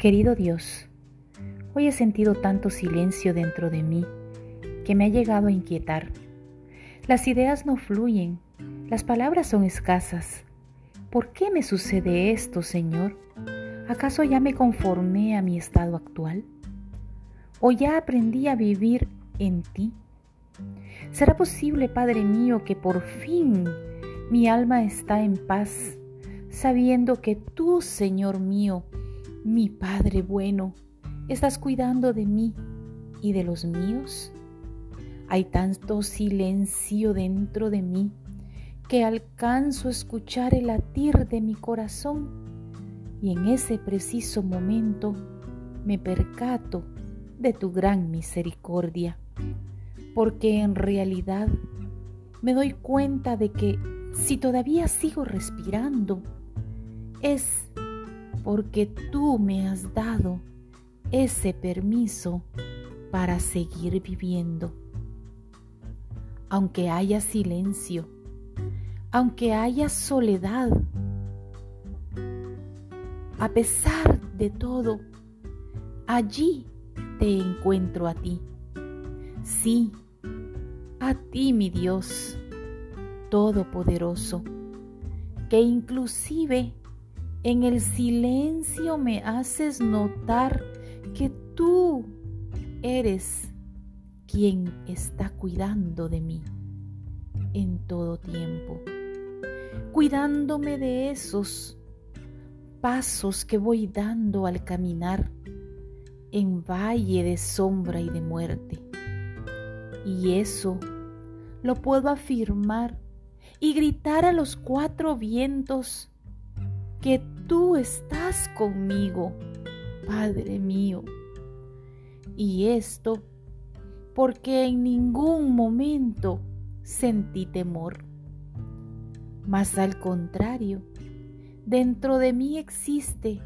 Querido Dios, hoy he sentido tanto silencio dentro de mí que me ha llegado a inquietar. Las ideas no fluyen, las palabras son escasas. ¿Por qué me sucede esto, Señor? ¿Acaso ya me conformé a mi estado actual? ¿O ya aprendí a vivir en ti? ¿Será posible, Padre mío, que por fin mi alma está en paz, sabiendo que tú, Señor mío, mi Padre bueno, ¿estás cuidando de mí y de los míos? Hay tanto silencio dentro de mí que alcanzo a escuchar el latir de mi corazón y en ese preciso momento me percato de tu gran misericordia, porque en realidad me doy cuenta de que si todavía sigo respirando, es porque tú me has dado ese permiso para seguir viviendo. Aunque haya silencio, aunque haya soledad, a pesar de todo, allí te encuentro a ti. Sí, a ti mi Dios Todopoderoso, que inclusive en el silencio me haces notar que tú eres quien está cuidando de mí en todo tiempo, cuidándome de esos pasos que voy dando al caminar en valle de sombra y de muerte. Y eso lo puedo afirmar y gritar a los cuatro vientos que tú estás conmigo, Padre mío. Y esto porque en ningún momento sentí temor. Mas al contrario, dentro de mí existe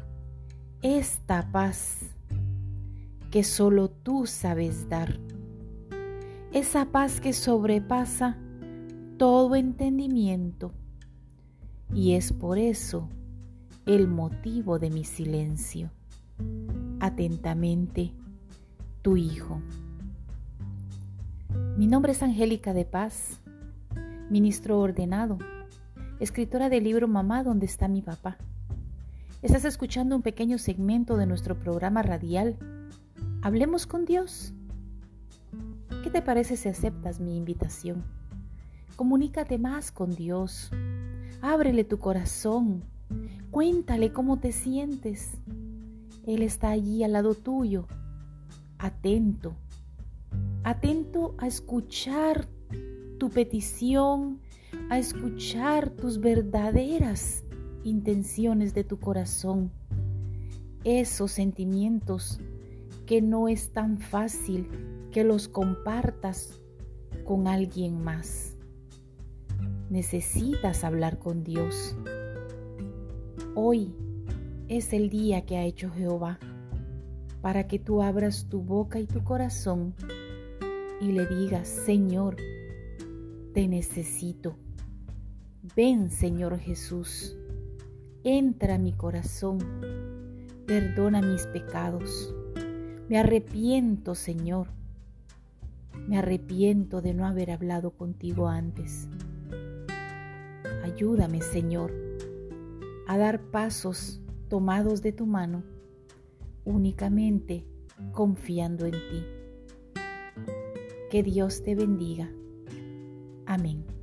esta paz que solo tú sabes dar. Esa paz que sobrepasa todo entendimiento. Y es por eso el motivo de mi silencio. Atentamente, tu Hijo. Mi nombre es Angélica de Paz, ministro ordenado, escritora del libro Mamá, donde está mi papá. Estás escuchando un pequeño segmento de nuestro programa radial. Hablemos con Dios. ¿Qué te parece si aceptas mi invitación? Comunícate más con Dios. Ábrele tu corazón Cuéntale cómo te sientes. Él está allí al lado tuyo, atento, atento a escuchar tu petición, a escuchar tus verdaderas intenciones de tu corazón, esos sentimientos que no es tan fácil que los compartas con alguien más. Necesitas hablar con Dios. Hoy es el día que ha hecho Jehová para que tú abras tu boca y tu corazón y le digas, Señor, te necesito. Ven, Señor Jesús, entra a mi corazón, perdona mis pecados. Me arrepiento, Señor. Me arrepiento de no haber hablado contigo antes. Ayúdame, Señor dar pasos tomados de tu mano, únicamente confiando en ti. Que Dios te bendiga. Amén.